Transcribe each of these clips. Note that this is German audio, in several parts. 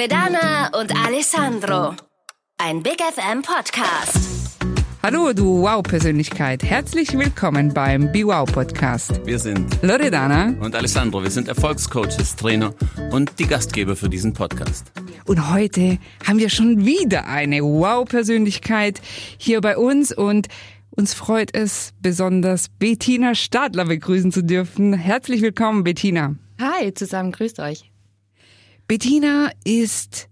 Loredana und Alessandro. Ein Big FM Podcast. Hallo, du Wow-Persönlichkeit. Herzlich willkommen beim Be Wow Podcast. Wir sind Loredana und Alessandro. Wir sind Erfolgscoaches, Trainer und die Gastgeber für diesen Podcast. Und heute haben wir schon wieder eine Wow-Persönlichkeit hier bei uns und uns freut es besonders, Bettina Stadler begrüßen zu dürfen. Herzlich willkommen, Bettina. Hi, zusammen grüßt euch. Bettina ist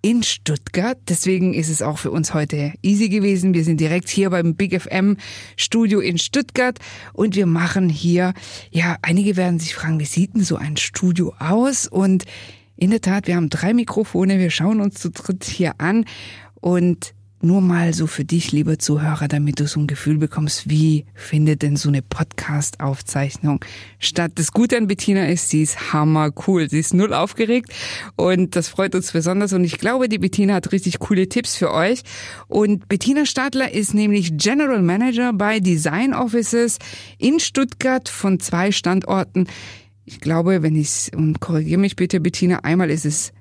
in Stuttgart. Deswegen ist es auch für uns heute easy gewesen. Wir sind direkt hier beim Big FM Studio in Stuttgart und wir machen hier, ja, einige werden sich fragen, wie sieht denn so ein Studio aus? Und in der Tat, wir haben drei Mikrofone, wir schauen uns zu dritt hier an und nur mal so für dich, lieber Zuhörer, damit du so ein Gefühl bekommst, wie findet denn so eine Podcast-Aufzeichnung statt. Das Gute an Bettina ist, sie ist hammer cool. Sie ist null aufgeregt und das freut uns besonders. Und ich glaube, die Bettina hat richtig coole Tipps für euch. Und Bettina Stadler ist nämlich General Manager bei Design Offices in Stuttgart von zwei Standorten. Ich glaube, wenn ich und korrigiere mich bitte, Bettina, einmal ist es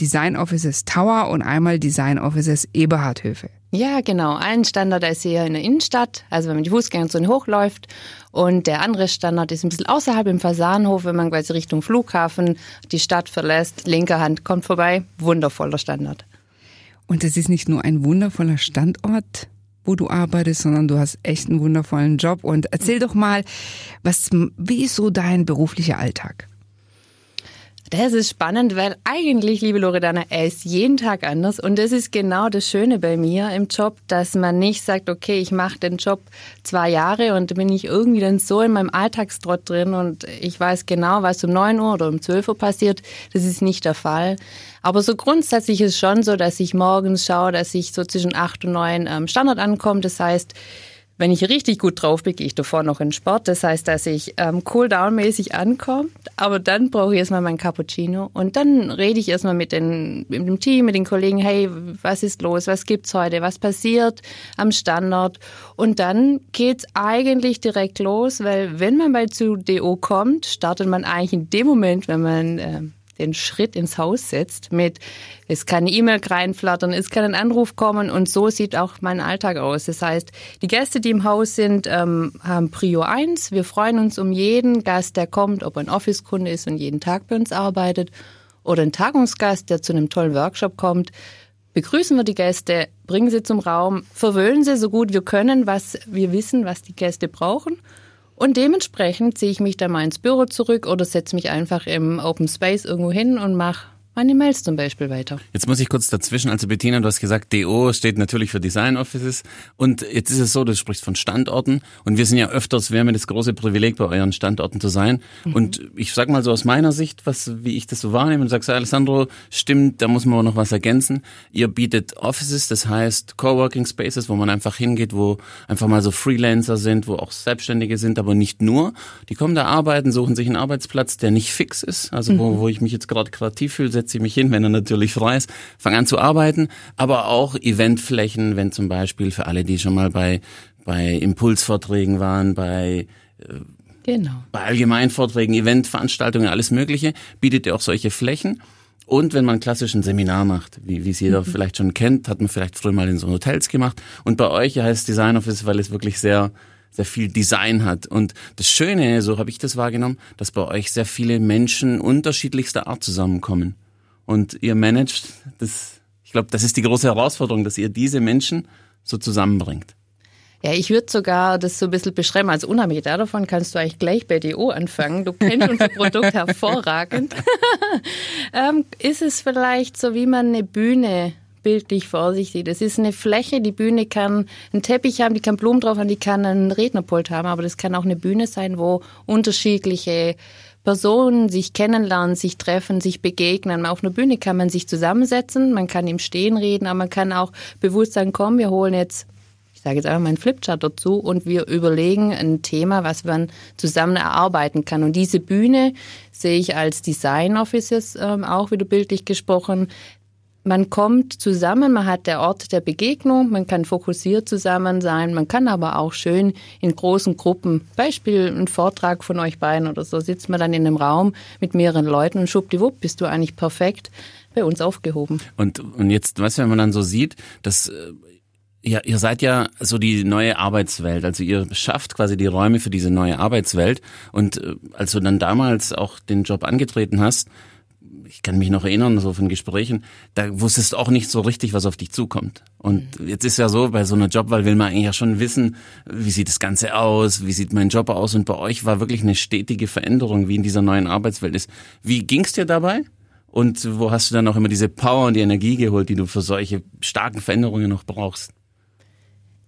Design Offices Tower und einmal Design Offices Eberhardhöfe. Ja, genau. Ein Standard ist hier in der Innenstadt, also wenn man die Fußgängerzone hochläuft. Und der andere Standard ist ein bisschen außerhalb im Fasanhof, wenn man quasi Richtung Flughafen die Stadt verlässt. Linker Hand kommt vorbei. Wundervoller Standard. Und es ist nicht nur ein wundervoller Standort, wo du arbeitest, sondern du hast echt einen wundervollen Job. Und erzähl doch mal, was, wie ist so dein beruflicher Alltag? Das ist spannend, weil eigentlich, liebe Loredana, er ist jeden Tag anders. Und das ist genau das Schöne bei mir im Job, dass man nicht sagt, okay, ich mache den Job zwei Jahre und bin ich irgendwie dann so in meinem Alltagstrott drin und ich weiß genau, was um neun Uhr oder um zwölf Uhr passiert. Das ist nicht der Fall. Aber so grundsätzlich ist es schon so, dass ich morgens schaue, dass ich so zwischen acht und neun am Standard ankomme. Das heißt, wenn ich richtig gut drauf bin, gehe ich davor noch in Sport. Das heißt, dass ich ähm, cool-down-mäßig ankomme. Aber dann brauche ich erstmal meinen Cappuccino. Und dann rede ich erstmal mit, den, mit dem Team, mit den Kollegen, hey, was ist los? Was gibt's heute? Was passiert am Standort? Und dann geht's eigentlich direkt los, weil wenn man bei zu DO kommt, startet man eigentlich in dem Moment, wenn man äh, den Schritt ins Haus setzt mit, es kann eine E-Mail reinflattern, es kann ein Anruf kommen und so sieht auch mein Alltag aus. Das heißt, die Gäste, die im Haus sind, ähm, haben Prio 1. Wir freuen uns um jeden Gast, der kommt, ob ein Office-Kunde ist und jeden Tag bei uns arbeitet oder ein Tagungsgast, der zu einem tollen Workshop kommt. Begrüßen wir die Gäste, bringen sie zum Raum, verwöhnen sie so gut wir können, was wir wissen, was die Gäste brauchen und dementsprechend ziehe ich mich dann mal ins Büro zurück oder setze mich einfach im Open Space irgendwo hin und mache meine Mails zum Beispiel weiter. Jetzt muss ich kurz dazwischen, also Bettina, du hast gesagt, DO steht natürlich für Design Offices und jetzt ist es so, du sprichst von Standorten und wir sind ja öfters, wir haben ja das große Privileg, bei euren Standorten zu sein mhm. und ich sag mal so aus meiner Sicht, was, wie ich das so wahrnehme und sagst, Alessandro, stimmt, da muss man noch was ergänzen. Ihr bietet Offices, das heißt Coworking Spaces, wo man einfach hingeht, wo einfach mal so Freelancer sind, wo auch Selbstständige sind, aber nicht nur. Die kommen da arbeiten, suchen sich einen Arbeitsplatz, der nicht fix ist, also mhm. wo, wo ich mich jetzt gerade kreativ fühle, setze ich mich hin, wenn er natürlich frei ist, fange an zu arbeiten, aber auch Eventflächen, wenn zum Beispiel für alle, die schon mal bei, bei Impulsvorträgen waren, bei äh, Genau. Bei Allgemeinvorträgen, Eventveranstaltungen, alles Mögliche, bietet ihr auch solche Flächen. Und wenn man klassisch ein Seminar macht, wie, wie es jeder mhm. vielleicht schon kennt, hat man vielleicht früher mal in so Hotels gemacht. Und bei euch heißt Design Office, weil es wirklich sehr, sehr viel Design hat. Und das Schöne, so habe ich das wahrgenommen, dass bei euch sehr viele Menschen unterschiedlichster Art zusammenkommen und ihr managt das. Ich glaube, das ist die große Herausforderung, dass ihr diese Menschen so zusammenbringt. Ja, ich würde sogar das so ein bisschen beschreiben. Also unabhängig davon kannst du eigentlich gleich bei DO anfangen. Du kennst unser Produkt hervorragend. ähm, ist es vielleicht so, wie man eine Bühne bildlich vor sich sieht. Es ist eine Fläche, die Bühne kann einen Teppich haben, die kann Blumen drauf haben, die kann einen Rednerpult haben, aber das kann auch eine Bühne sein, wo unterschiedliche Personen sich kennenlernen, sich treffen, sich begegnen. Auf einer Bühne kann man sich zusammensetzen, man kann im Stehen reden, aber man kann auch bewusst sagen, komm, wir holen jetzt ich sage jetzt einfach mal einen Flipchart dazu und wir überlegen ein Thema, was man zusammen erarbeiten kann. Und diese Bühne sehe ich als Design Offices ähm, auch wieder bildlich gesprochen man kommt zusammen, man hat der Ort der Begegnung, man kann fokussiert zusammen sein, man kann aber auch schön in großen Gruppen, Beispiel ein Vortrag von euch beiden oder so, sitzt man dann in einem Raum mit mehreren Leuten und schwuppdiwupp bist du eigentlich perfekt bei uns aufgehoben. Und, und jetzt, du, wenn man dann so sieht, dass äh, ja, ihr seid ja so die neue Arbeitswelt. Also ihr schafft quasi die Räume für diese neue Arbeitswelt. Und äh, als du dann damals auch den Job angetreten hast, ich kann mich noch erinnern, so von Gesprächen, da wusstest du auch nicht so richtig, was auf dich zukommt. Und mhm. jetzt ist ja so, bei so einer Jobwahl will man eigentlich ja schon wissen, wie sieht das Ganze aus, wie sieht mein Job aus. Und bei euch war wirklich eine stetige Veränderung, wie in dieser neuen Arbeitswelt ist. Wie ging's dir dabei? Und wo hast du dann auch immer diese Power und die Energie geholt, die du für solche starken Veränderungen noch brauchst?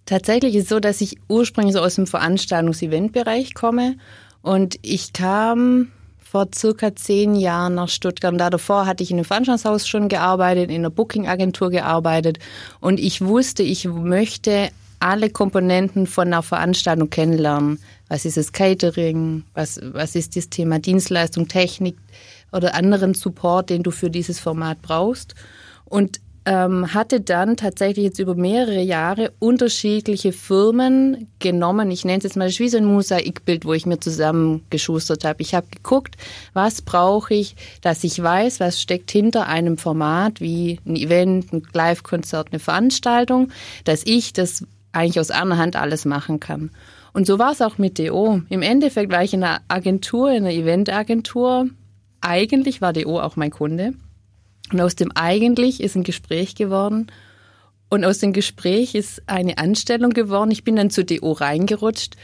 Tatsächlich ist es so, dass ich ursprünglich so aus dem Veranstaltungs-Event-Bereich komme und ich kam vor circa zehn Jahren nach Stuttgart. Und da davor hatte ich in einem Veranstaltungshaus schon gearbeitet, in einer Booking-Agentur gearbeitet. Und ich wusste, ich möchte alle Komponenten von einer Veranstaltung kennenlernen. Was ist das Catering? Was, was ist das Thema Dienstleistung, Technik oder anderen Support, den du für dieses Format brauchst? Und ähm, hatte dann tatsächlich jetzt über mehrere Jahre unterschiedliche Firmen genommen. Ich nenne es jetzt mal, wie so ein Mosaikbild, wo ich mir zusammengeschustert habe. Ich habe geguckt, was brauche ich, dass ich weiß, was steckt hinter einem Format wie ein Event, ein Live-Konzert, eine Veranstaltung, dass ich das eigentlich aus einer Hand alles machen kann. Und so war es auch mit DO. Im Endeffekt war ich in einer Agentur, in einer Eventagentur. Eigentlich war DO auch mein Kunde. Und aus dem eigentlich ist ein Gespräch geworden. Und aus dem Gespräch ist eine Anstellung geworden. Ich bin dann zu DO reingerutscht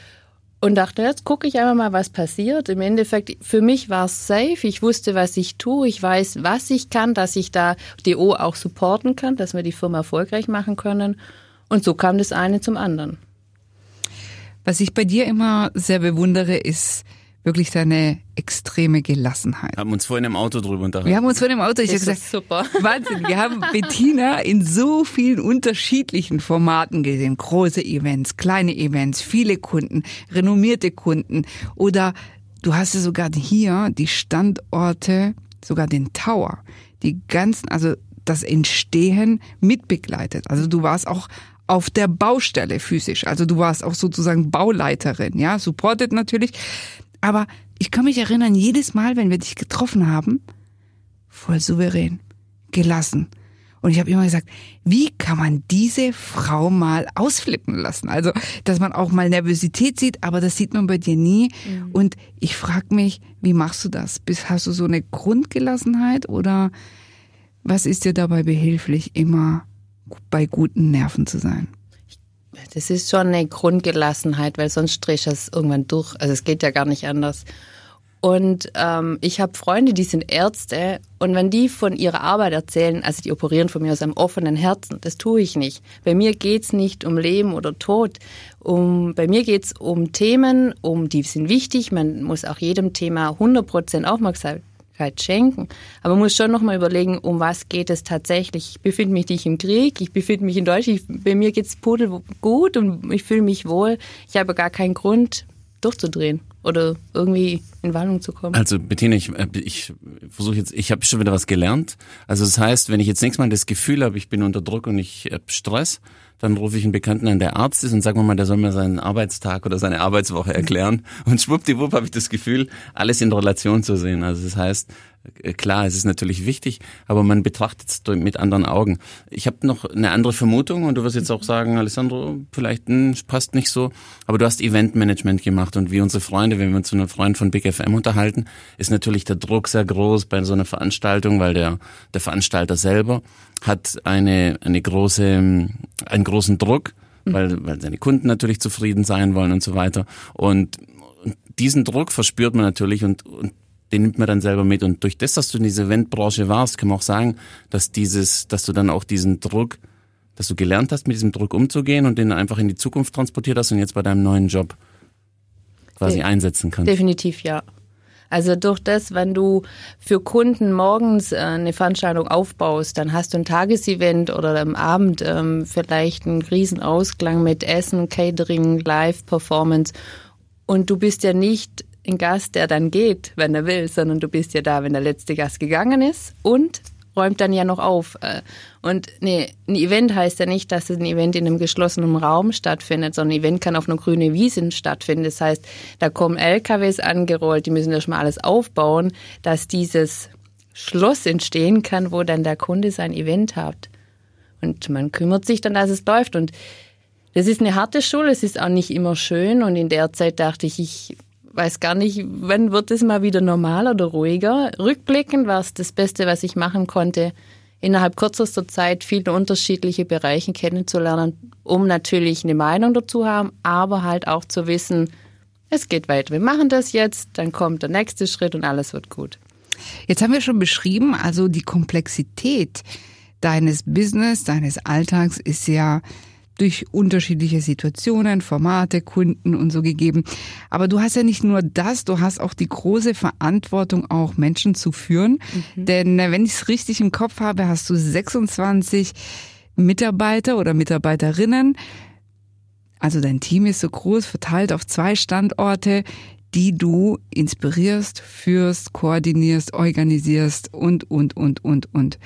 und dachte, jetzt gucke ich einfach mal, was passiert. Im Endeffekt, für mich war es safe. Ich wusste, was ich tue. Ich weiß, was ich kann, dass ich da DO auch supporten kann, dass wir die Firma erfolgreich machen können. Und so kam das eine zum anderen. Was ich bei dir immer sehr bewundere, ist, wirklich deine extreme Gelassenheit. Wir haben uns vorhin im Auto drüber unterhalten. Wir haben uns vorhin im Auto, ich habe gesagt, super. Wahnsinn, wir haben Bettina in so vielen unterschiedlichen Formaten gesehen. Große Events, kleine Events, viele Kunden, renommierte Kunden oder du hast ja sogar hier die Standorte, sogar den Tower, die ganzen, also das Entstehen mitbegleitet. Also du warst auch auf der Baustelle physisch. Also du warst auch sozusagen Bauleiterin, ja, supported natürlich. Aber ich kann mich erinnern, jedes Mal, wenn wir dich getroffen haben, voll souverän, gelassen. Und ich habe immer gesagt, wie kann man diese Frau mal ausflippen lassen? Also, dass man auch mal Nervosität sieht, aber das sieht man bei dir nie. Mhm. Und ich frage mich, wie machst du das? Hast du so eine Grundgelassenheit oder was ist dir dabei behilflich, immer bei guten Nerven zu sein? Das ist schon eine Grundgelassenheit, weil sonst drehst du es irgendwann durch. Also es geht ja gar nicht anders. Und ähm, ich habe Freunde, die sind Ärzte und wenn die von ihrer Arbeit erzählen, also die operieren von mir aus einem offenen Herzen, das tue ich nicht. Bei mir geht's nicht um Leben oder Tod. Um, bei mir geht's um Themen, um die sind wichtig. Man muss auch jedem Thema 100% Aufmerksamkeit schenken. Aber man muss schon nochmal überlegen, um was geht es tatsächlich. Ich befinde mich nicht im Krieg, ich befinde mich in Deutschland, ich, bei mir geht's pudel gut und ich fühle mich wohl. Ich habe gar keinen Grund, durchzudrehen oder irgendwie in Wallung zu kommen. Also Bettina, ich, äh, ich versuche jetzt, ich habe schon wieder was gelernt. Also das heißt, wenn ich jetzt nächstes Mal das Gefühl habe, ich bin unter Druck und ich habe Stress, dann rufe ich einen Bekannten an, der Arzt ist und sage mal, der soll mir seinen Arbeitstag oder seine Arbeitswoche erklären. Und schwuppdiwupp habe ich das Gefühl, alles in Relation zu sehen. Also das heißt, klar, es ist natürlich wichtig, aber man betrachtet es mit anderen Augen. Ich habe noch eine andere Vermutung und du wirst jetzt auch sagen, Alessandro, vielleicht mh, hm, passt nicht so, aber du hast Eventmanagement gemacht und wie unsere Freunde, wenn wir uns zu einem Freund von Big FM unterhalten, ist natürlich der Druck sehr groß bei so einer Veranstaltung, weil der, der Veranstalter selber hat eine, eine große, einen großen Druck, weil, weil seine Kunden natürlich zufrieden sein wollen und so weiter. Und, und diesen Druck verspürt man natürlich und, und den nimmt man dann selber mit. Und durch das, dass du in dieser Eventbranche warst, kann man auch sagen, dass dieses, dass du dann auch diesen Druck, dass du gelernt hast, mit diesem Druck umzugehen und den einfach in die Zukunft transportiert hast und jetzt bei deinem neuen Job quasi De einsetzen kannst. Definitiv, ja. Also durch das, wenn du für Kunden morgens äh, eine Veranstaltung aufbaust, dann hast du ein Tagesevent oder am Abend ähm, vielleicht einen Riesenausklang mit Essen, Catering, Live-Performance. Und du bist ja nicht ein Gast, der dann geht, wenn er will, sondern du bist ja da, wenn der letzte Gast gegangen ist und räumt dann ja noch auf. Äh, und nee, ein Event heißt ja nicht, dass ein Event in einem geschlossenen Raum stattfindet, sondern ein Event kann auf einer grünen Wiese stattfinden. Das heißt, da kommen LKWs angerollt, die müssen erstmal alles aufbauen, dass dieses Schloss entstehen kann, wo dann der Kunde sein Event hat. Und man kümmert sich dann, dass es läuft. Und das ist eine harte Schule, es ist auch nicht immer schön. Und in der Zeit dachte ich, ich weiß gar nicht, wann wird es mal wieder normal oder ruhiger. Rückblickend war es das Beste, was ich machen konnte, innerhalb kürzester Zeit viele unterschiedliche Bereiche kennenzulernen, um natürlich eine Meinung dazu zu haben, aber halt auch zu wissen, es geht weiter. Wir machen das jetzt, dann kommt der nächste Schritt und alles wird gut. Jetzt haben wir schon beschrieben, also die Komplexität deines Business, deines Alltags ist ja durch unterschiedliche Situationen, Formate, Kunden und so gegeben. Aber du hast ja nicht nur das, du hast auch die große Verantwortung, auch Menschen zu führen. Mhm. Denn äh, wenn ich es richtig im Kopf habe, hast du 26 Mitarbeiter oder Mitarbeiterinnen. Also dein Team ist so groß, verteilt auf zwei Standorte, die du inspirierst, führst, koordinierst, organisierst und, und, und, und, und.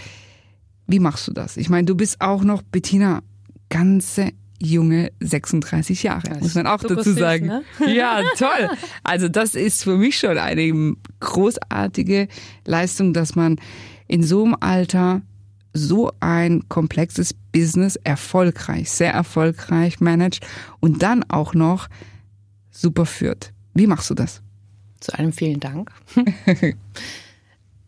Wie machst du das? Ich meine, du bist auch noch, Bettina, ganze junge 36 Jahre, das muss man auch dazu sagen. Ne? Ja, toll. Also das ist für mich schon eine großartige Leistung, dass man in so einem Alter so ein komplexes Business erfolgreich, sehr erfolgreich managt und dann auch noch super führt. Wie machst du das? Zu einem vielen Dank.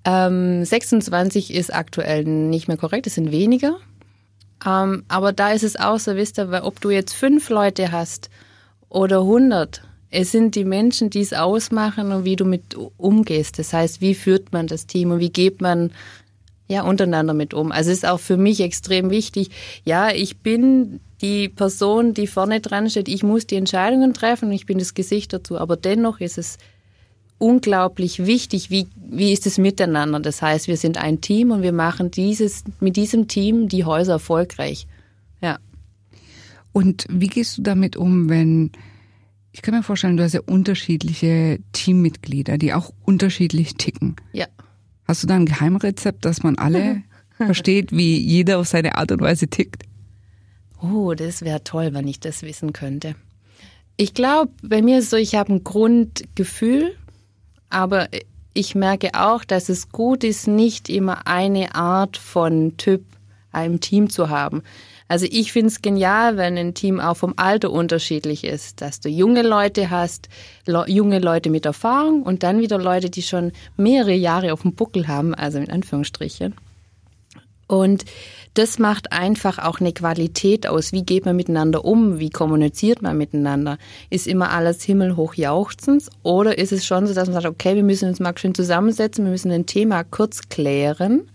ähm, 26 ist aktuell nicht mehr korrekt, es sind weniger. Ähm, aber da ist es auch so, wisst ihr, weil ob du jetzt fünf Leute hast oder 100, es sind die Menschen, die es ausmachen und wie du mit umgehst. Das heißt, wie führt man das Team und wie geht man ja untereinander mit um. Also es ist auch für mich extrem wichtig. Ja, ich bin die Person, die vorne dran steht. Ich muss die Entscheidungen treffen und ich bin das Gesicht dazu. Aber dennoch ist es unglaublich wichtig, wie, wie ist es miteinander. Das heißt, wir sind ein Team und wir machen dieses, mit diesem Team die Häuser erfolgreich. Ja. Und wie gehst du damit um, wenn, ich kann mir vorstellen, du hast ja unterschiedliche Teammitglieder, die auch unterschiedlich ticken. Ja. Hast du da ein Geheimrezept, dass man alle versteht, wie jeder auf seine Art und Weise tickt? Oh, das wäre toll, wenn ich das wissen könnte. Ich glaube, bei mir ist es so, ich habe ein Grundgefühl aber ich merke auch, dass es gut ist, nicht immer eine Art von Typ einem Team zu haben. Also ich finde es genial, wenn ein Team auch vom Alter unterschiedlich ist, dass du junge Leute hast, le junge Leute mit Erfahrung und dann wieder Leute, die schon mehrere Jahre auf dem Buckel haben, also in Anführungsstrichen. Und das macht einfach auch eine Qualität aus. Wie geht man miteinander um? Wie kommuniziert man miteinander? Ist immer alles himmelhoch jauchzens? Oder ist es schon so, dass man sagt, okay, wir müssen uns mal schön zusammensetzen, wir müssen ein Thema kurz klären?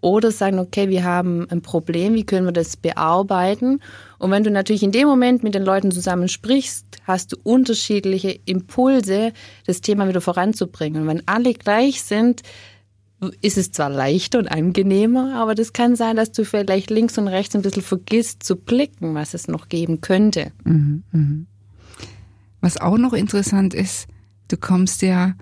Oder sagen, okay, wir haben ein Problem, wie können wir das bearbeiten? Und wenn du natürlich in dem Moment mit den Leuten zusammen sprichst, hast du unterschiedliche Impulse, das Thema wieder voranzubringen. Und wenn alle gleich sind, ist es zwar leichter und angenehmer, aber das kann sein, dass du vielleicht links und rechts ein bisschen vergisst zu blicken, was es noch geben könnte. Mhm, mhm. Was auch noch interessant ist, du kommst ja,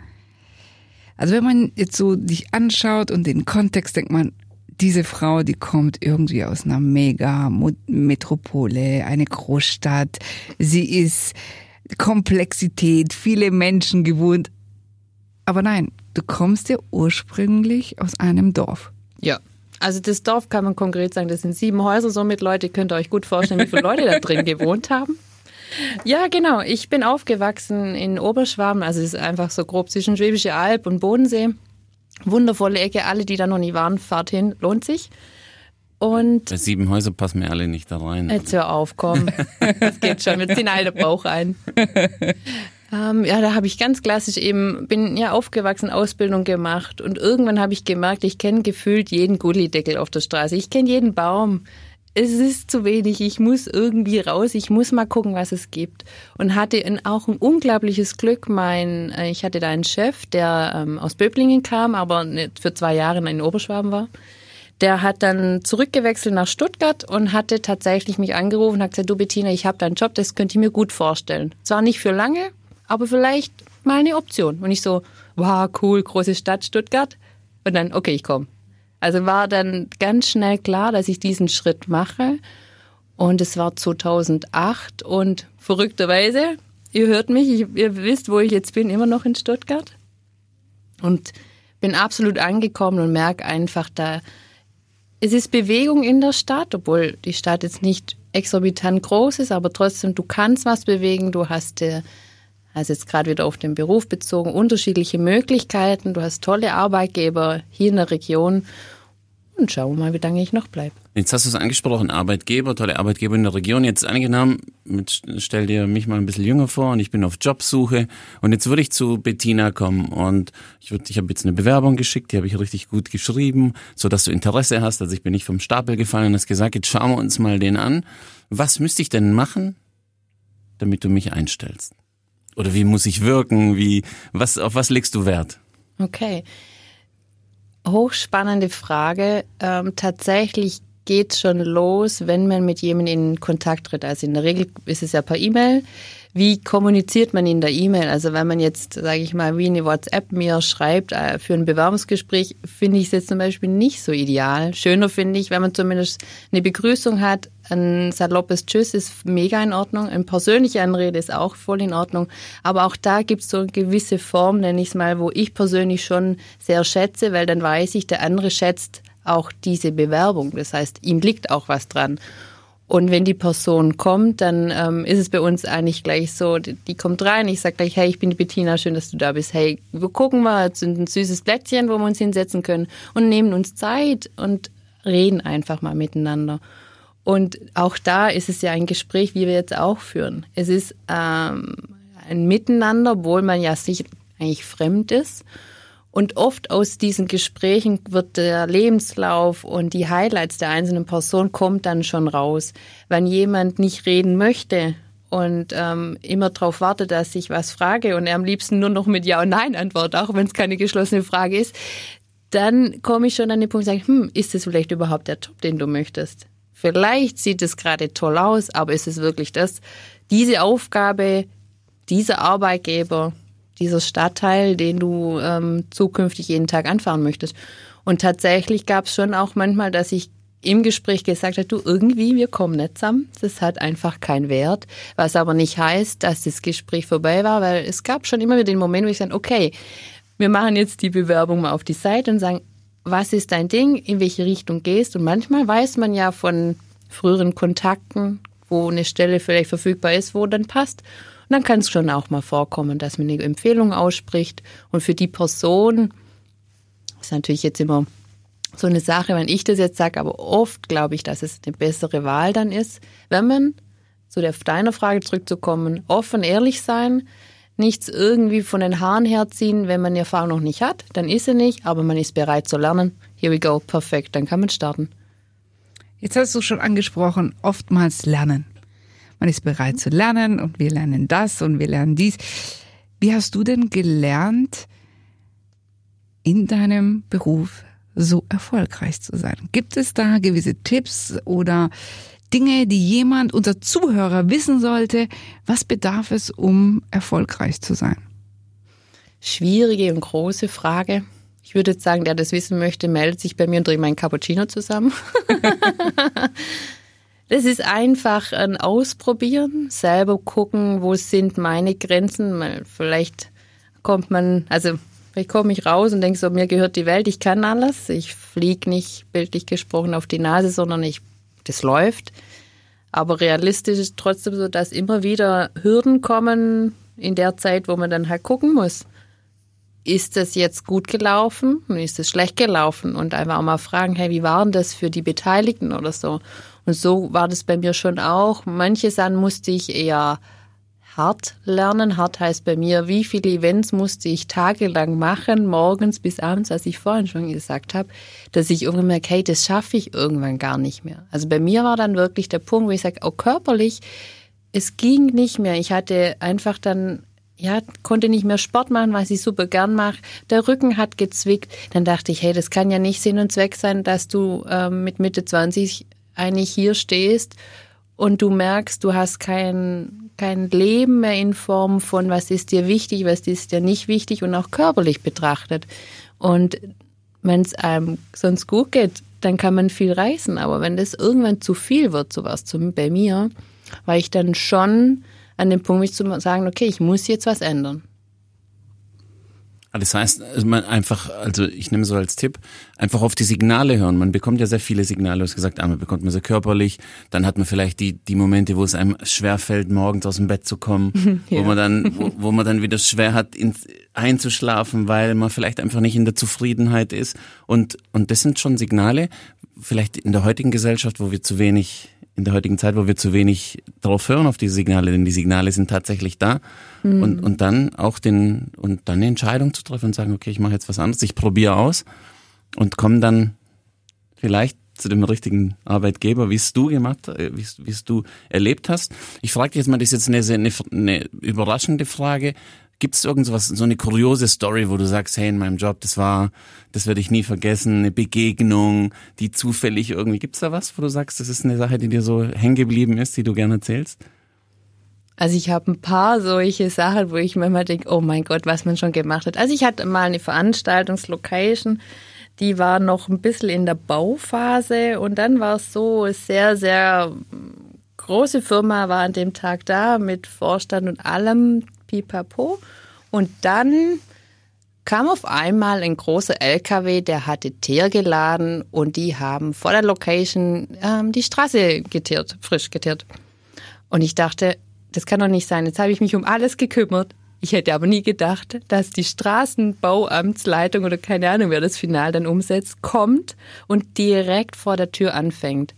also wenn man jetzt so dich anschaut und den Kontext denkt man, diese Frau, die kommt irgendwie aus einer Mega-Metropole, eine Großstadt. Sie ist Komplexität, viele Menschen gewohnt. Aber nein, du kommst ja ursprünglich aus einem Dorf. Ja. Also das Dorf kann man konkret sagen, das sind sieben Häuser, somit Leute, könnt ihr euch gut vorstellen, wie viele Leute da drin gewohnt haben. Ja, genau. Ich bin aufgewachsen in Oberschwaben, also es ist einfach so grob zwischen Schwäbische Alb und Bodensee. Wundervolle Ecke, alle, die da noch nie waren, fahrt hin, lohnt sich. Und Bei sieben Häuser passen mir alle nicht da rein. Jetzt hör auf, komm. Das geht schon, wir ziehen alle den Bauch ein. Ähm, ja, da habe ich ganz klassisch eben, bin ja aufgewachsen, Ausbildung gemacht und irgendwann habe ich gemerkt, ich kenne gefühlt jeden Gullideckel auf der Straße. Ich kenne jeden Baum. Es ist zu wenig, ich muss irgendwie raus, ich muss mal gucken, was es gibt. Und hatte auch ein unglaubliches Glück. Mein, äh, ich hatte da einen Chef, der ähm, aus Böblingen kam, aber nicht für zwei Jahre in Oberschwaben war. Der hat dann zurückgewechselt nach Stuttgart und hatte tatsächlich mich angerufen und hat gesagt, du Bettina, ich habe deinen Job, das könnte ich mir gut vorstellen. Zwar nicht für lange, aber vielleicht mal eine Option. Und ich so, wow, cool, große Stadt Stuttgart. Und dann, okay, ich komme. Also war dann ganz schnell klar, dass ich diesen Schritt mache. Und es war 2008 und verrückterweise, ihr hört mich, ich, ihr wisst, wo ich jetzt bin, immer noch in Stuttgart. Und bin absolut angekommen und merke einfach, da es ist Bewegung in der Stadt, obwohl die Stadt jetzt nicht exorbitant groß ist, aber trotzdem, du kannst was bewegen, du hast, äh, also jetzt gerade wieder auf den Beruf bezogen, unterschiedliche Möglichkeiten, du hast tolle Arbeitgeber hier in der Region und schauen wir mal, wie lange ich noch bleibe. Jetzt hast du es angesprochen, Arbeitgeber, tolle Arbeitgeber in der Region. Jetzt angenommen, mit, stell dir mich mal ein bisschen jünger vor und ich bin auf Jobsuche und jetzt würde ich zu Bettina kommen und ich würde, ich habe jetzt eine Bewerbung geschickt, die habe ich richtig gut geschrieben, so dass du Interesse hast. Also ich bin nicht vom Stapel gefallen und hast gesagt, jetzt schauen wir uns mal den an. Was müsste ich denn machen, damit du mich einstellst? Oder wie muss ich wirken? Wie, was, auf was legst du Wert? Okay. Hochspannende Frage. Ähm, tatsächlich geht schon los, wenn man mit jemandem in Kontakt tritt. Also in der Regel ist es ja per E-Mail. Wie kommuniziert man in der E-Mail? Also wenn man jetzt, sage ich mal, wie eine WhatsApp mir schreibt äh, für ein Bewerbungsgespräch, finde ich es jetzt zum Beispiel nicht so ideal. Schöner finde ich, wenn man zumindest eine Begrüßung hat, ein saloppes Tschüss ist mega in Ordnung, eine persönliche Anrede ist auch voll in Ordnung. Aber auch da gibt es so eine gewisse Form, nenne ich es mal, wo ich persönlich schon sehr schätze, weil dann weiß ich, der andere schätzt auch diese Bewerbung. Das heißt, ihm liegt auch was dran. Und wenn die Person kommt, dann ähm, ist es bei uns eigentlich gleich so, die, die kommt rein, ich sage gleich, hey, ich bin die Bettina, schön, dass du da bist. Hey, wir gucken mal, es sind ein süßes Blättchen, wo wir uns hinsetzen können und nehmen uns Zeit und reden einfach mal miteinander. Und auch da ist es ja ein Gespräch, wie wir jetzt auch führen. Es ist ähm, ein Miteinander, obwohl man ja sich eigentlich fremd ist. Und oft aus diesen Gesprächen wird der Lebenslauf und die Highlights der einzelnen Person kommt dann schon raus. Wenn jemand nicht reden möchte und ähm, immer darauf wartet, dass ich was frage und er am liebsten nur noch mit Ja und Nein antwortet, auch wenn es keine geschlossene Frage ist, dann komme ich schon an den Punkt und sage, hm, ist das vielleicht überhaupt der Job, den du möchtest? Vielleicht sieht es gerade toll aus, aber ist es wirklich das? Diese Aufgabe, dieser Arbeitgeber, dieser Stadtteil, den du ähm, zukünftig jeden Tag anfahren möchtest. Und tatsächlich gab es schon auch manchmal, dass ich im Gespräch gesagt habe, du irgendwie, wir kommen nicht zusammen. Das hat einfach keinen Wert. Was aber nicht heißt, dass das Gespräch vorbei war, weil es gab schon immer wieder den Moment, wo ich sage, okay, wir machen jetzt die Bewerbung mal auf die Seite und sagen, was ist dein Ding, in welche Richtung gehst. Und manchmal weiß man ja von früheren Kontakten, wo eine Stelle vielleicht verfügbar ist, wo dann passt. Und dann kann es schon auch mal vorkommen, dass man eine Empfehlung ausspricht. Und für die Person ist natürlich jetzt immer so eine Sache, wenn ich das jetzt sage, aber oft glaube ich, dass es eine bessere Wahl dann ist, wenn man, zu der, deiner Frage zurückzukommen, offen, ehrlich sein, nichts irgendwie von den Haaren herziehen, wenn man die Erfahrung noch nicht hat, dann ist sie nicht, aber man ist bereit zu lernen. Here we go, perfekt, dann kann man starten. Jetzt hast du schon angesprochen, oftmals lernen. Man ist bereit zu lernen und wir lernen das und wir lernen dies. Wie hast du denn gelernt, in deinem Beruf so erfolgreich zu sein? Gibt es da gewisse Tipps oder Dinge, die jemand, unser Zuhörer wissen sollte? Was bedarf es, um erfolgreich zu sein? Schwierige und große Frage. Ich würde jetzt sagen, der das wissen möchte, meldet sich bei mir und dreht meinen Cappuccino zusammen. das ist einfach ein Ausprobieren, selber gucken, wo sind meine Grenzen. Vielleicht kommt man, also vielleicht komme ich raus und denke so, mir gehört die Welt, ich kann alles. Ich fliege nicht bildlich gesprochen auf die Nase, sondern ich das läuft. Aber realistisch ist trotzdem so, dass immer wieder Hürden kommen in der Zeit, wo man dann halt gucken muss. Ist das jetzt gut gelaufen? Ist es schlecht gelaufen? Und einfach auch mal fragen, hey, wie waren das für die Beteiligten oder so? Und so war das bei mir schon auch. Manche Sachen musste ich eher hart lernen. Hart heißt bei mir, wie viele Events musste ich tagelang machen, morgens bis abends, als ich vorhin schon gesagt habe, dass ich irgendwann merke, hey, das schaffe ich irgendwann gar nicht mehr. Also bei mir war dann wirklich der Punkt, wo ich sage, oh, körperlich, es ging nicht mehr. Ich hatte einfach dann ja, konnte nicht mehr Sport machen, was ich super gern mache. Der Rücken hat gezwickt. Dann dachte ich, hey, das kann ja nicht Sinn und Zweck sein, dass du ähm, mit Mitte 20 eigentlich hier stehst und du merkst, du hast kein, kein Leben mehr in Form von, was ist dir wichtig, was ist dir nicht wichtig und auch körperlich betrachtet. Und wenn es einem sonst gut geht, dann kann man viel reisen. Aber wenn das irgendwann zu viel wird, sowas zum, bei mir, war ich dann schon an dem Punkt, mich zu sagen, okay, ich muss jetzt was ändern. Ah, das heißt, also man einfach, also ich nehme so als Tipp, einfach auf die Signale hören. Man bekommt ja sehr viele Signale. Du hast gesagt, einmal bekommt man sie körperlich, dann hat man vielleicht die, die Momente, wo es einem schwerfällt, morgens aus dem Bett zu kommen, ja. wo man dann, wo, wo man dann wieder schwer hat, ins, einzuschlafen, weil man vielleicht einfach nicht in der Zufriedenheit ist. Und, und das sind schon Signale, vielleicht in der heutigen Gesellschaft, wo wir zu wenig in der heutigen Zeit, wo wir zu wenig drauf hören auf diese Signale, denn die Signale sind tatsächlich da. Mhm. Und, und dann auch den, und dann eine Entscheidung zu treffen und sagen, okay, ich mache jetzt was anderes, ich probiere aus und komme dann vielleicht zu dem richtigen Arbeitgeber, wie es du gemacht, äh, wie es du erlebt hast. Ich frage dich jetzt mal, das ist jetzt eine, eine, eine überraschende Frage. Gibt es irgendwas, so eine kuriose Story, wo du sagst, hey, in meinem Job, das war, das werde ich nie vergessen, eine Begegnung, die zufällig irgendwie, gibt's da was, wo du sagst, das ist eine Sache, die dir so hängen geblieben ist, die du gerne erzählst? Also ich habe ein paar solche Sachen, wo ich mir immer denke, oh mein Gott, was man schon gemacht hat. Also ich hatte mal eine Veranstaltungslocation, die war noch ein bisschen in der Bauphase und dann war es so sehr, sehr große Firma war an dem Tag da mit Vorstand und allem pipapo. Und dann kam auf einmal ein großer LKW, der hatte Teer geladen und die haben vor der Location ähm, die Straße geteert, frisch geteert. Und ich dachte, das kann doch nicht sein. Jetzt habe ich mich um alles gekümmert. Ich hätte aber nie gedacht, dass die Straßenbauamtsleitung oder keine Ahnung, wer das Final dann umsetzt, kommt und direkt vor der Tür anfängt.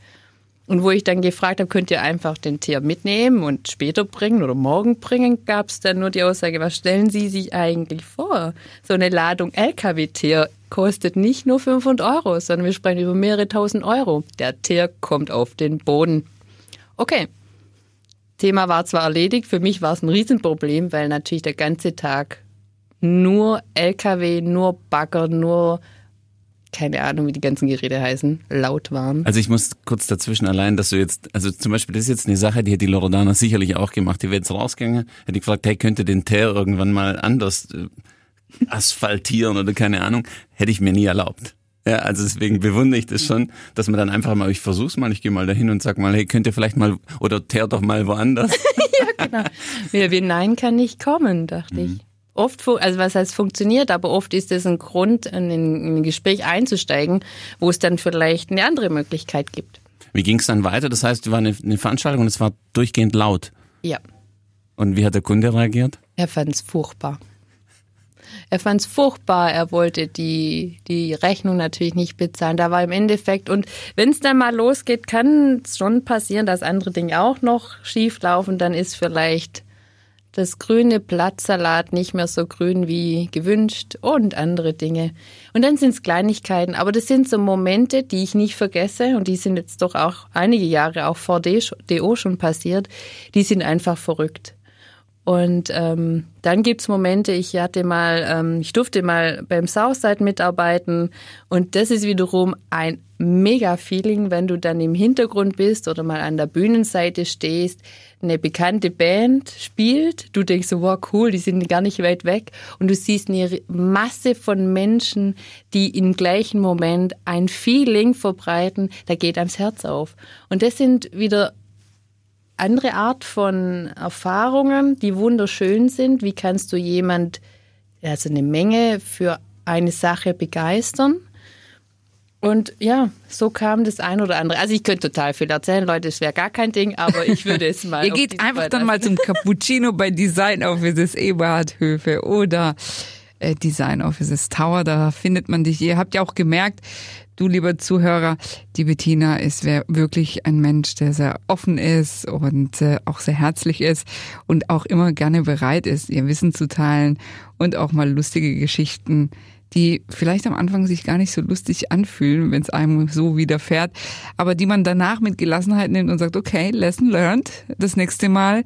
Und wo ich dann gefragt habe, könnt ihr einfach den Tier mitnehmen und später bringen oder morgen bringen, gab es dann nur die Aussage, was stellen Sie sich eigentlich vor? So eine Ladung LKW-Tier kostet nicht nur 500 Euro, sondern wir sprechen über mehrere tausend Euro. Der Tier kommt auf den Boden. Okay. Thema war zwar erledigt, für mich war es ein Riesenproblem, weil natürlich der ganze Tag nur LKW, nur Bagger, nur keine Ahnung, wie die ganzen Geräte heißen, laut waren. Also ich muss kurz dazwischen allein, dass du jetzt, also zum Beispiel, das ist jetzt eine Sache, die hätte die Loredana sicherlich auch gemacht. Die wäre jetzt rausgegangen, hätte gefragt, hey, könnte den Teer irgendwann mal anders äh, asphaltieren oder keine Ahnung, hätte ich mir nie erlaubt. Ja, also deswegen bewundere ich das schon, dass man dann einfach mal, ich versuch's mal, ich gehe mal dahin und sag mal, hey, könnt ihr vielleicht mal oder teer doch mal woanders. ja, genau. Wie, wie Nein kann nicht kommen, dachte mhm. ich oft, also was heißt funktioniert, aber oft ist es ein Grund, in ein Gespräch einzusteigen, wo es dann vielleicht eine andere Möglichkeit gibt. Wie ging es dann weiter? Das heißt, war eine, eine Veranstaltung und es war durchgehend laut. Ja. Und wie hat der Kunde reagiert? Er fand es furchtbar. Er fand es furchtbar, er wollte die, die Rechnung natürlich nicht bezahlen. Da war im Endeffekt, und wenn es dann mal losgeht, kann es schon passieren, dass andere Dinge auch noch schief laufen. Dann ist vielleicht das grüne Blattsalat nicht mehr so grün wie gewünscht und andere Dinge. Und dann sind es Kleinigkeiten, aber das sind so Momente, die ich nicht vergesse und die sind jetzt doch auch einige Jahre auch vor DO schon passiert, die sind einfach verrückt. Und ähm, dann gibt's Momente, ich hatte mal, ähm, ich durfte mal beim Southside mitarbeiten und das ist wiederum ein mega Feeling, wenn du dann im Hintergrund bist oder mal an der Bühnenseite stehst, eine bekannte Band spielt, du denkst so, wow, cool, die sind gar nicht weit weg und du siehst eine Masse von Menschen, die im gleichen Moment ein Feeling verbreiten, da geht ans Herz auf. Und das sind wieder andere Art von Erfahrungen, die wunderschön sind. Wie kannst du jemand, also eine Menge für eine Sache begeistern? Und ja, so kam das ein oder andere. Also ich könnte total viel erzählen, Leute, es wäre gar kein Ding, aber ich würde es mal. Ihr geht einfach dann mal zum Cappuccino bei Design Offices Eberhard Höfe oder äh, Design Offices Tower, da findet man dich. Ihr habt ja auch gemerkt, du lieber Zuhörer, die Bettina ist wirklich ein Mensch, der sehr offen ist und äh, auch sehr herzlich ist und auch immer gerne bereit ist, ihr Wissen zu teilen und auch mal lustige Geschichten die vielleicht am Anfang sich gar nicht so lustig anfühlen, wenn es einem so widerfährt, aber die man danach mit Gelassenheit nimmt und sagt, okay, lesson learned, das nächste Mal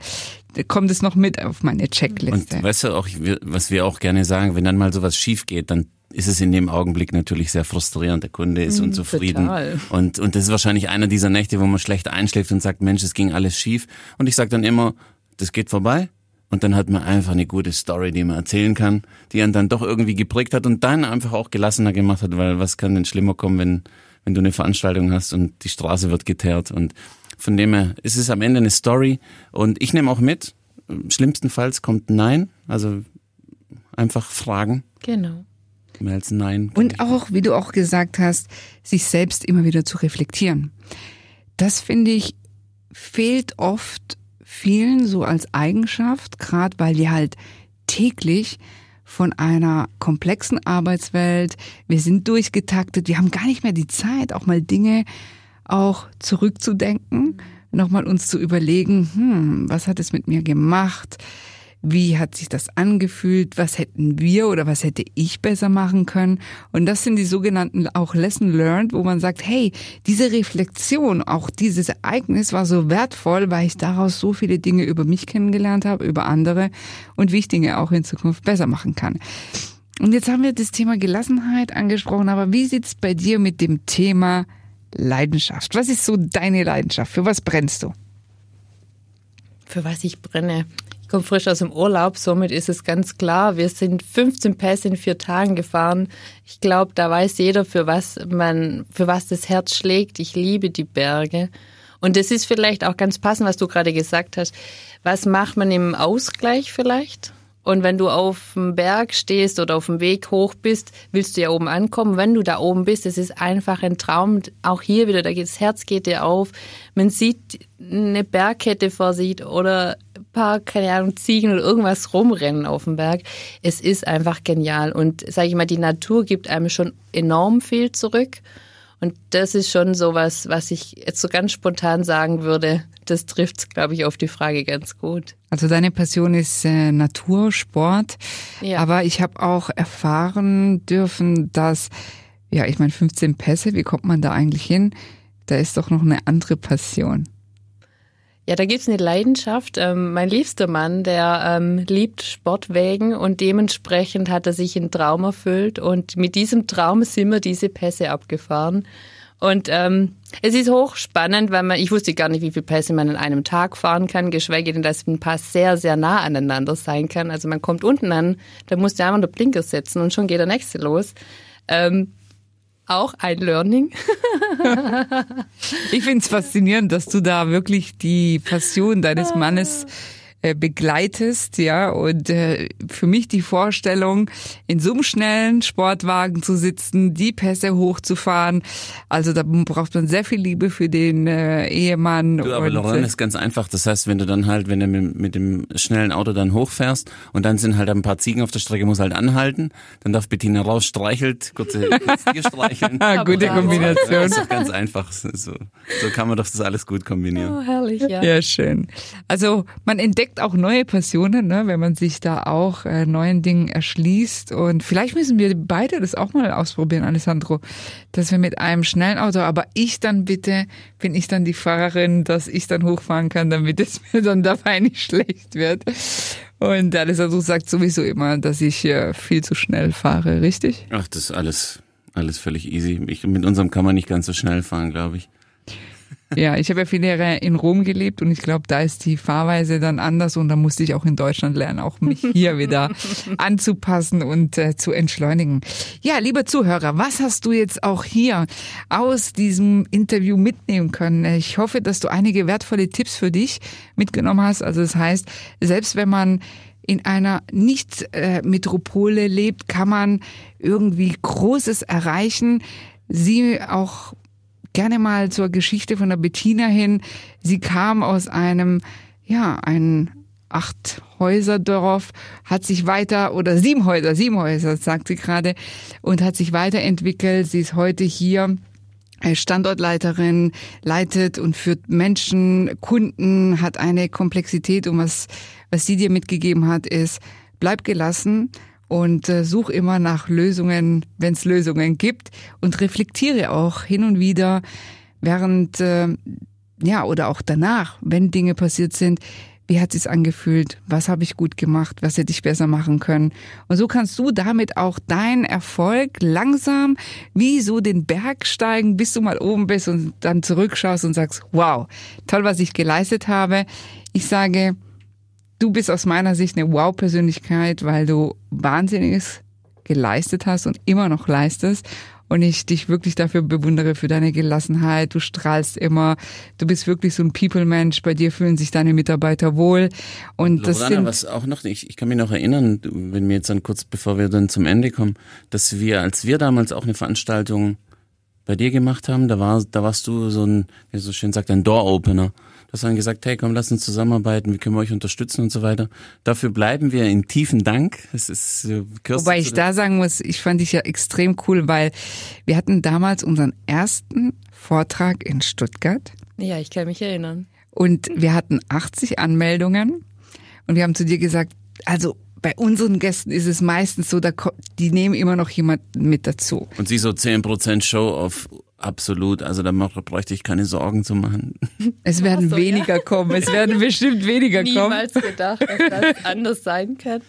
kommt es noch mit auf meine Checkliste. Und weißt du auch, was wir auch gerne sagen, wenn dann mal sowas schief geht, dann ist es in dem Augenblick natürlich sehr frustrierend. Der Kunde ist mhm, unzufrieden. Total. Und, und das ist wahrscheinlich einer dieser Nächte, wo man schlecht einschläft und sagt, Mensch, es ging alles schief. Und ich sage dann immer, das geht vorbei Und dann hat man einfach eine gute Story, die man erzählen kann, die einen dann doch irgendwie geprägt hat und dann einfach auch gelassener gemacht hat, weil was kann denn schlimmer kommen, wenn, wenn du eine Veranstaltung hast und die Straße wird geteert und von dem her ist es am Ende eine Story und ich nehme auch mit, schlimmstenfalls kommt Nein, also einfach fragen. Genau. Mehr als Nein. Und auch, wie du auch gesagt hast, sich selbst immer wieder zu reflektieren. Das finde ich fehlt oft vielen so als Eigenschaft, gerade weil wir halt täglich von einer komplexen Arbeitswelt, wir sind durchgetaktet, wir haben gar nicht mehr die Zeit, auch mal Dinge auch zurückzudenken, nochmal uns zu überlegen, hm, was hat es mit mir gemacht? Wie hat sich das angefühlt? Was hätten wir oder was hätte ich besser machen können? Und das sind die sogenannten auch Lesson Learned, wo man sagt, hey, diese Reflexion, auch dieses Ereignis war so wertvoll, weil ich daraus so viele Dinge über mich kennengelernt habe, über andere und wie ich Dinge auch in Zukunft besser machen kann. Und jetzt haben wir das Thema Gelassenheit angesprochen, aber wie sieht's bei dir mit dem Thema Leidenschaft? Was ist so deine Leidenschaft? Für was brennst du? Für was ich brenne. Ich komme frisch aus dem Urlaub, somit ist es ganz klar, wir sind 15 Pässe in vier Tagen gefahren. Ich glaube, da weiß jeder, für was man, für was das Herz schlägt. Ich liebe die Berge. Und das ist vielleicht auch ganz passend, was du gerade gesagt hast. Was macht man im Ausgleich vielleicht? Und wenn du auf dem Berg stehst oder auf dem Weg hoch bist, willst du ja oben ankommen. Wenn du da oben bist, es ist einfach ein Traum. Auch hier wieder, das Herz geht dir auf. Man sieht eine Bergkette vor sich oder paar, keine Ahnung, Ziegen oder irgendwas rumrennen auf dem Berg. Es ist einfach genial. Und sage ich mal, die Natur gibt einem schon enorm viel zurück. Und das ist schon so was, was ich jetzt so ganz spontan sagen würde. Das trifft, glaube ich, auf die Frage ganz gut. Also deine Passion ist äh, Natursport. Ja. Aber ich habe auch erfahren dürfen, dass, ja, ich meine, 15 Pässe, wie kommt man da eigentlich hin? Da ist doch noch eine andere Passion. Ja, da gibt's eine Leidenschaft. Ähm, mein liebster Mann, der ähm, liebt Sportwägen und dementsprechend hat er sich einen Traum erfüllt und mit diesem Traum sind wir diese Pässe abgefahren. Und ähm, es ist hochspannend, weil man, ich wusste gar nicht, wie viele Pässe man in einem Tag fahren kann, geschweige denn, dass ein Pass sehr, sehr nah aneinander sein kann. Also man kommt unten an, da muss der einmal der Blinker setzen und schon geht der nächste los. Ähm, auch ein Learning. ich finde es faszinierend, dass du da wirklich die Passion deines Mannes äh, begleitest, ja, und äh, für mich die Vorstellung, in so einem schnellen Sportwagen zu sitzen, die Pässe hochzufahren, also da braucht man sehr viel Liebe für den äh, Ehemann. Du, aber Lauren äh, ist ganz einfach, das heißt, wenn du dann halt, wenn du mit, mit, dem schnellen Auto dann hochfährst und dann sind halt ein paar Ziegen auf der Strecke, muss halt anhalten, dann darf Bettina raus, streichelt, kurze, kurz dir streicheln. ah, gute Kombination. Ja, ist doch ganz einfach, so, so kann man doch das alles gut kombinieren. Oh, herrlich, ja. Ja, schön. Also man entdeckt entdeckt auch neue Passionen, ne, wenn man sich da auch äh, neuen Dingen erschließt. Und vielleicht müssen wir beide das auch mal ausprobieren, Alessandro, dass wir mit einem schnellen Auto, aber ich dann bitte, bin ich dann die Fahrerin, dass ich dann hochfahren kann, damit es mir dann dabei nicht schlecht wird. Und Alessandro sagt sowieso immer, dass ich äh, viel zu schnell fahre, richtig? Ach, das ist alles, alles völlig easy. Ich, mit unserem kann man nicht ganz so schnell fahren, glaube ich. Ja, ich habe ja viele Jahre in Rom gelebt und ich glaube, da ist die Fahrweise dann anders und da musste ich auch in Deutschland lernen, auch mich hier wieder anzupassen und äh, zu entschleunigen. Ja, lieber Zuhörer, was hast du jetzt auch hier aus diesem Interview mitnehmen können? Ich hoffe, dass du einige wertvolle Tipps für dich mitgenommen hast. Also das heißt, selbst wenn man in einer Nicht-Metropole äh, lebt, kann man irgendwie Großes erreichen sie auch gerne mal zur Geschichte von der Bettina hin. Sie kam aus einem, ja, ein acht Häuserdorf, hat sich weiter, oder sieben Häuser, sieben Häuser, sagt sie gerade, und hat sich weiterentwickelt. Sie ist heute hier Standortleiterin, leitet und führt Menschen, Kunden, hat eine Komplexität und was, was sie dir mitgegeben hat, ist, bleib gelassen, und äh, such immer nach Lösungen, wenn es Lösungen gibt und reflektiere auch hin und wieder während äh, ja oder auch danach, wenn Dinge passiert sind, wie hat es angefühlt? Was habe ich gut gemacht? Was hätte ich besser machen können? Und so kannst du damit auch deinen Erfolg langsam wie so den Berg steigen, bis du mal oben bist und dann zurückschaust und sagst, wow, toll, was ich geleistet habe. Ich sage, du bist aus meiner Sicht eine Wow-Persönlichkeit, weil du Wahnsinniges geleistet hast und immer noch leistest und ich dich wirklich dafür bewundere für deine Gelassenheit. Du strahlst immer. Du bist wirklich so ein People-Mensch. Bei dir fühlen sich deine Mitarbeiter wohl. Und Lorana, das sind, was auch noch nicht, ich kann mich noch erinnern, wenn wir jetzt dann kurz, bevor wir dann zum Ende kommen, dass wir, als wir damals auch eine Veranstaltung bei dir gemacht haben, da war, da warst du so ein, wie so schön sagt, ein Door-Opener. Du hast dann gesagt, hey, komm, lass uns zusammenarbeiten, wie können wir euch unterstützen und so weiter. Dafür bleiben wir in tiefen Dank. Es ist, äh, Wobei ich da sagen muss, ich fand dich ja extrem cool, weil wir hatten damals unseren ersten Vortrag in Stuttgart. Ja, ich kann mich erinnern. Und wir hatten 80 Anmeldungen und wir haben zu dir gesagt, also bei unseren Gästen ist es meistens so, da, die nehmen immer noch jemanden mit dazu. Und sie so 10% Show auf Absolut, also da bräuchte ich keine Sorgen zu machen. Es werden so, weniger ja. kommen, es werden bestimmt weniger Niemals kommen. Niemals gedacht, dass das anders sein kann.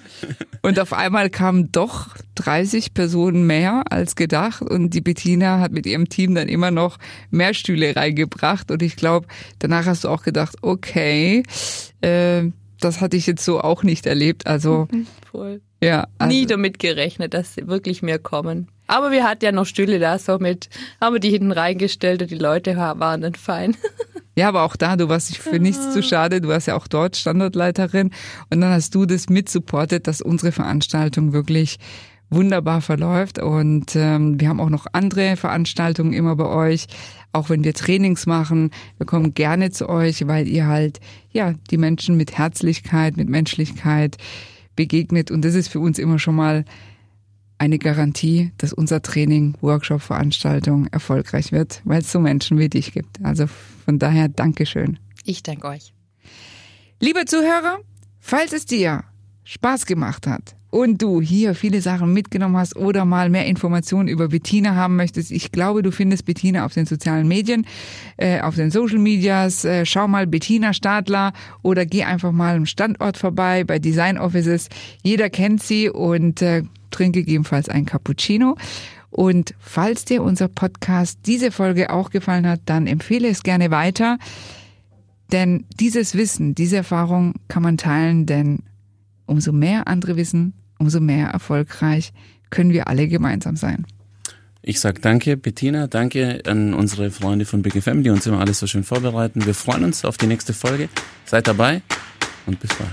Und auf einmal kamen doch 30 Personen mehr als gedacht und die Bettina hat mit ihrem Team dann immer noch mehr Stühle reingebracht und ich glaube, danach hast du auch gedacht, okay, äh, das hatte ich jetzt so auch nicht erlebt, also. Voll. Ja. Also. Nie damit gerechnet, dass wirklich mehr kommen. Aber wir hatten ja noch Stühle da, somit haben wir die hinten reingestellt und die Leute waren dann fein. Ja, aber auch da, du warst dich für nichts zu schade. Du warst ja auch dort Standortleiterin. Und dann hast du das mitsupportet, dass unsere Veranstaltung wirklich wunderbar verläuft. Und ähm, wir haben auch noch andere Veranstaltungen immer bei euch. Auch wenn wir Trainings machen, wir kommen gerne zu euch, weil ihr halt, ja, die Menschen mit Herzlichkeit, mit Menschlichkeit begegnet. Und das ist für uns immer schon mal eine Garantie, dass unser Training, Workshop, Veranstaltung erfolgreich wird, weil es so Menschen wie dich gibt. Also von daher Dankeschön. Ich danke euch. Liebe Zuhörer, falls es dir Spaß gemacht hat und du hier viele Sachen mitgenommen hast oder mal mehr Informationen über Bettina haben möchtest, ich glaube, du findest Bettina auf den sozialen Medien, äh, auf den Social Medias. Äh, schau mal Bettina Stadler oder geh einfach mal im Standort vorbei bei Design Offices. Jeder kennt sie und äh, trinke gegebenenfalls ein Cappuccino. Und falls dir unser Podcast diese Folge auch gefallen hat, dann empfehle es gerne weiter. Denn dieses Wissen, diese Erfahrung kann man teilen, denn umso mehr andere wissen, umso mehr erfolgreich können wir alle gemeinsam sein. Ich sage danke, Bettina, danke an unsere Freunde von Big FM, die uns immer alles so schön vorbereiten. Wir freuen uns auf die nächste Folge. Seid dabei und bis bald.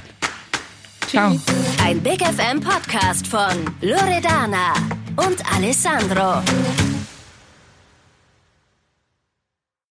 Ciao. Ein Big FM Podcast von Loredana und Alessandro.